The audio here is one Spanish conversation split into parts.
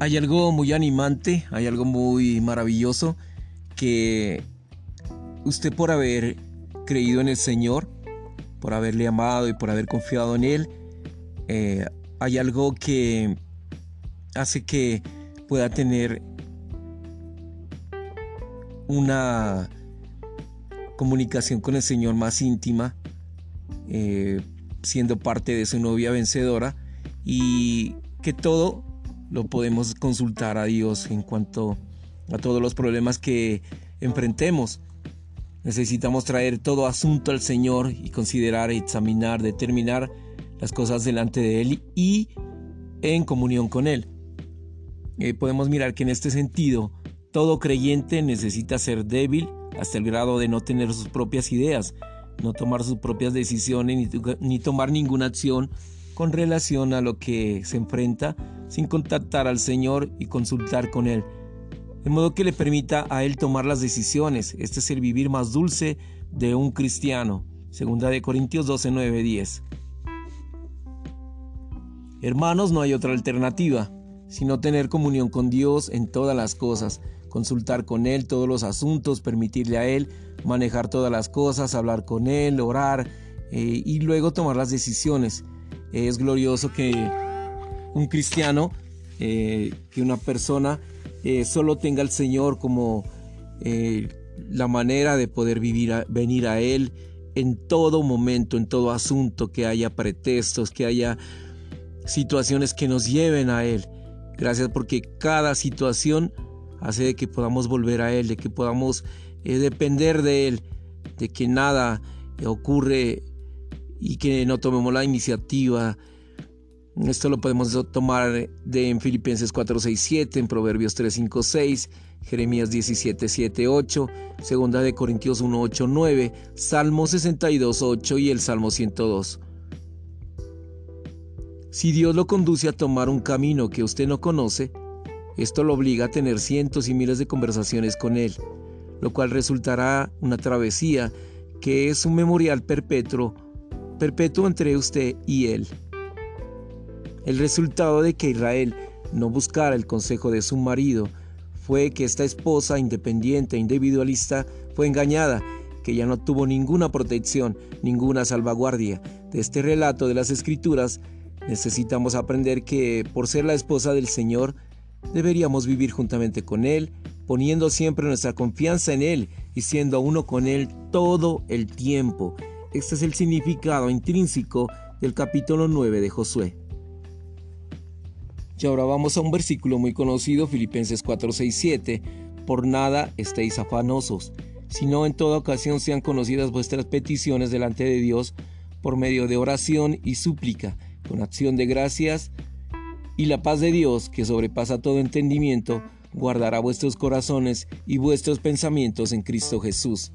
Hay algo muy animante, hay algo muy maravilloso que usted por haber creído en el Señor, por haberle amado y por haber confiado en Él, eh, hay algo que hace que pueda tener una comunicación con el Señor más íntima, eh, siendo parte de su novia vencedora y que todo lo podemos consultar a Dios en cuanto a todos los problemas que enfrentemos. Necesitamos traer todo asunto al Señor y considerar, examinar, determinar las cosas delante de Él y en comunión con Él. Eh, podemos mirar que en este sentido todo creyente necesita ser débil hasta el grado de no tener sus propias ideas, no tomar sus propias decisiones ni, tomar ninguna acción con relación a lo que se enfrenta sin contactar al Señor y consultar con Él. De modo que le permita a Él tomar las decisiones. Este es el vivir más dulce de un cristiano. Segunda de Corintios 12, 9, 10. Hermanos, no hay otra alternativa, sino tener comunión con Dios en todas las cosas consultar con Él todos los asuntos, permitirle a Él manejar todas las cosas, hablar con Él, orar eh, y luego tomar las decisiones. Es glorioso que un cristiano, eh, que una persona eh, solo tenga al Señor como la manera de poder vivir venir a Él en todo momento, en todo asunto, que haya pretextos, que haya situaciones que nos lleven a Él. Gracias porque cada situación hace de que podamos volver a Él, de que podamos eh, depender de Él, de que nada ocurre y que no tomemos la iniciativa. Esto lo podemos tomar de en Filipenses 4, 6, 7, en Proverbios 3, 5, 6, Jeremías 17, 7, 8, Segunda de Corintios 1, 8, 9, Salmo 62, 8 y el Salmo 102. Si Dios lo conduce a tomar un camino que usted no conoce, esto lo obliga a tener cientos y miles de conversaciones con Él, lo cual resultará una travesía que es un memorial perpetuo, perpetuo entre usted y Él. El resultado de que Israel no buscara el consejo de su marido fue que esta esposa independiente e individualista fue engañada, que ya no tuvo ninguna protección, ninguna salvaguardia. De este relato de las Escrituras necesitamos aprender que por ser la esposa del Señor, Deberíamos vivir juntamente con Él, poniendo siempre nuestra confianza en Él y siendo uno con Él todo el tiempo. Este es el significado intrínseco del capítulo 9 de Josué. Y ahora vamos a un versículo muy conocido, Filipenses 4, 6, 7. Por nada estéis afanosos, sino en toda ocasión sean conocidas vuestras peticiones delante de Dios por medio de oración y súplica, con acción de gracias y la paz de Dios, que sobrepasa todo entendimiento, guardará vuestros corazones y vuestros pensamientos en Cristo Jesús.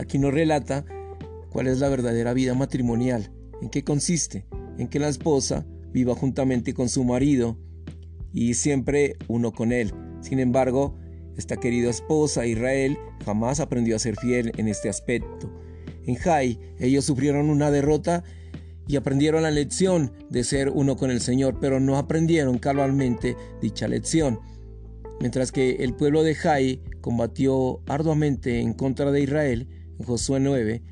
Aquí nos relata cuál es la verdadera vida matrimonial, en qué consiste, en que la esposa viva juntamente con su marido y siempre uno con él. Sin embargo, esta querida esposa, Israel, jamás aprendió a ser fiel en este aspecto. En Jai, ellos sufrieron una derrota y aprendieron la lección de ser uno con el Señor, pero no aprendieron cabalmente dicha lección. Mientras que el pueblo de Jai combatió arduamente en contra de Israel, Josué 9,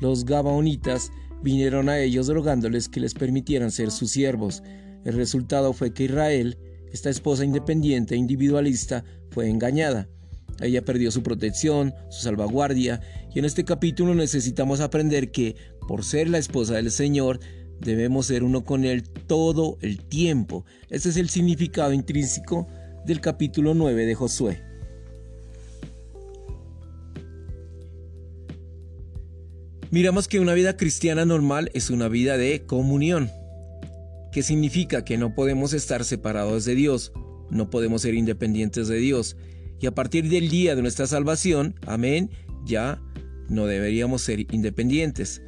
los Gabaonitas vinieron a ellos rogándoles que les permitieran ser sus siervos. El resultado fue que Israel, esta esposa independiente e individualista, fue engañada. Ella perdió su protección, su salvaguardia, y en este capítulo necesitamos aprender que, por ser la esposa del Señor, debemos ser uno con Él todo el tiempo. Este es el significado intrínseco del capítulo 9 de Josué. Miramos que una vida cristiana normal es una vida de comunión, que significa que no podemos estar separados de Dios, no podemos ser independientes de Dios, y a partir del día de nuestra salvación, amén, ya no deberíamos ser independientes.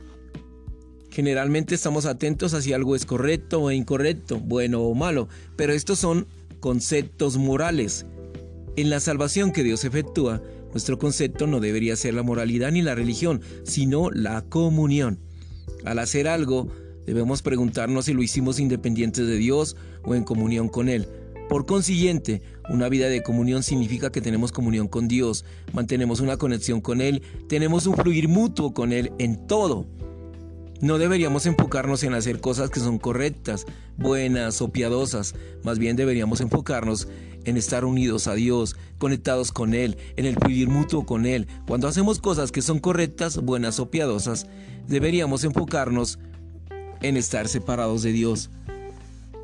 Generalmente estamos atentos a si algo es correcto o incorrecto, bueno o malo, pero estos son conceptos morales. En la salvación que Dios efectúa, nuestro concepto no debería ser la moralidad ni la religión, sino la comunión. Al hacer algo, Debemos preguntarnos si lo hicimos independientes de Dios o en comunión con Él. Por consiguiente, una vida de comunión significa que tenemos comunión con Dios, mantenemos una conexión con Él, tenemos un fluir mutuo con Él en todo. No deberíamos enfocarnos en hacer cosas que son correctas, buenas o piadosas, más bien deberíamos enfocarnos en estar unidos a Dios, conectados con Él, en el fluir mutuo con Él. Cuando hacemos cosas que son correctas, buenas o piadosas, deberíamos enfocarnos en estar separados de Dios.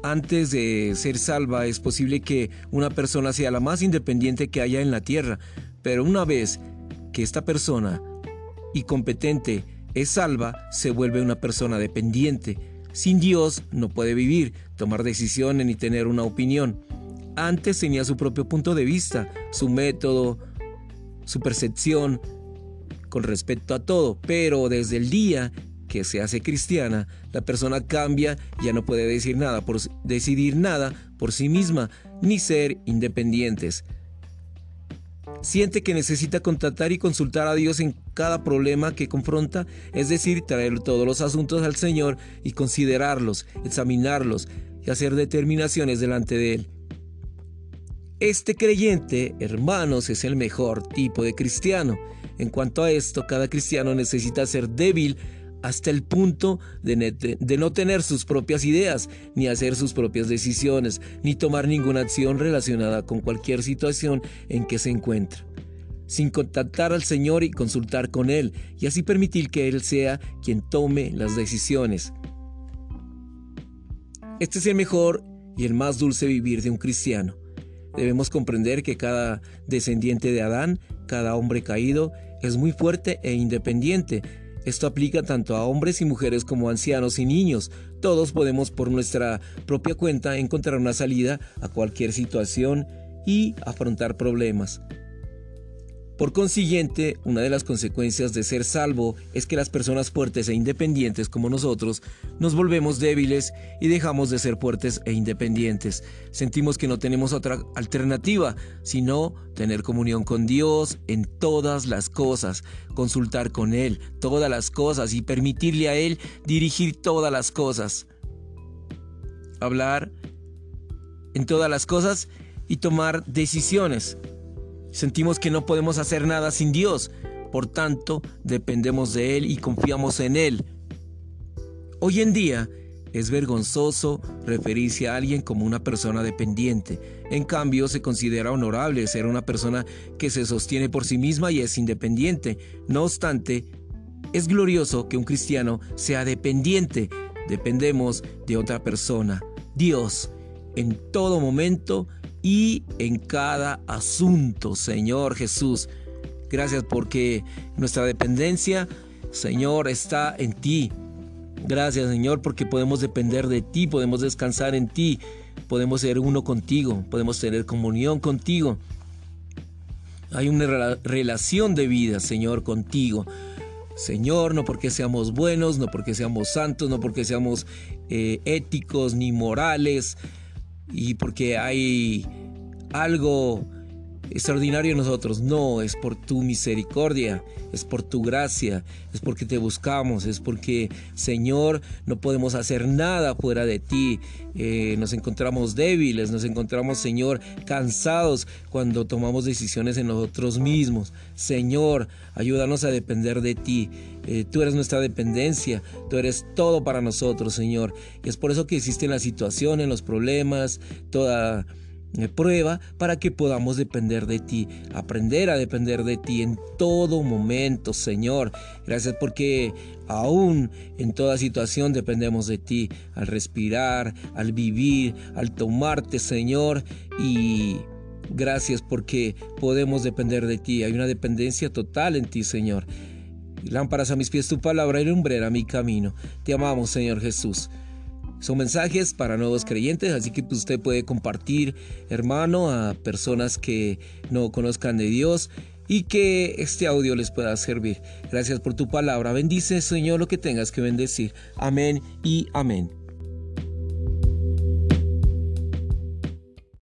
Antes de ser salva es posible que una persona sea la más independiente que haya en la tierra, pero una vez que esta persona y competente es salva, se vuelve una persona dependiente. Sin Dios no puede vivir, tomar decisiones ni tener una opinión. Antes tenía su propio punto de vista, su método, su percepción con respecto a todo, pero desde el día que se hace cristiana, la persona cambia, ya no puede decir nada por decidir nada por sí misma, ni ser independientes. Siente que necesita contactar y consultar a Dios en cada problema que confronta, es decir, traer todos los asuntos al Señor y considerarlos, examinarlos y hacer determinaciones delante de Él. Este creyente, hermanos, es el mejor tipo de cristiano. En cuanto a esto, cada cristiano necesita ser débil hasta el punto de, no tener sus propias ideas, ni hacer sus propias decisiones, ni tomar ninguna acción relacionada con cualquier situación en que se encuentra, sin contactar al Señor y consultar con Él, y así permitir que Él sea quien tome las decisiones. Este es el mejor y el más dulce vivir de un cristiano. Debemos comprender que cada descendiente de Adán, cada hombre caído, es muy fuerte e independiente, esto aplica tanto a hombres y mujeres como a ancianos y niños. Todos podemos por nuestra propia cuenta encontrar una salida a cualquier situación y afrontar problemas. Por consiguiente, una de las consecuencias de ser salvo es que las personas fuertes e independientes como nosotros nos volvemos débiles y dejamos de ser fuertes e independientes. Sentimos que no tenemos otra alternativa, sino tener comunión con Dios en todas las cosas, consultar con Él todas las cosas y permitirle a Él dirigir todas las cosas. Hablar en todas las cosas y tomar decisiones Sentimos que no podemos hacer nada sin Dios, por tanto dependemos de Él y confiamos en Él. Hoy en día es vergonzoso referirse a alguien como una persona dependiente. En cambio, se considera honorable ser una persona que se sostiene por sí misma y es independiente. No obstante, es glorioso que un cristiano sea dependiente. Dependemos de otra persona, Dios, en todo momento y en cada asunto, Señor Jesús. Gracias porque nuestra dependencia, Señor, está en ti. Gracias, Señor, porque podemos depender de ti, podemos descansar en ti, podemos ser uno contigo, podemos tener comunión contigo. Hay una relación de vida, Señor, contigo. Señor, no porque seamos buenos, no porque seamos santos, no porque seamos eh, éticos ni morales, y porque hay algo extraordinario en nosotros. No, es por tu misericordia, es por tu gracia, es porque te buscamos, es porque, Señor, no podemos hacer nada fuera de ti. Eh, nos encontramos débiles, nos encontramos, Señor, cansados cuando tomamos decisiones en nosotros mismos. Señor, ayúdanos a depender de ti. Eh, tú eres nuestra dependencia, tú eres todo para nosotros, Señor. Y es por eso que existen las situaciones, los problemas, toda prueba para que podamos depender de ti, aprender a depender de ti en todo momento, Señor. Gracias porque aún en toda situación dependemos de ti, al respirar, al vivir, al tomarte, Señor, y gracias porque podemos depender de ti. Hay una dependencia total en ti, Señor. Lámparas a mis pies tu palabra y lumbrera mi camino. Te amamos, Señor Jesús. Son mensajes para nuevos creyentes, así que pues, usted puede compartir, hermano, a personas que no conozcan de Dios y que este audio les pueda servir. Gracias por tu palabra. Bendice, Señor, lo que tengas que bendecir. Amén y amén.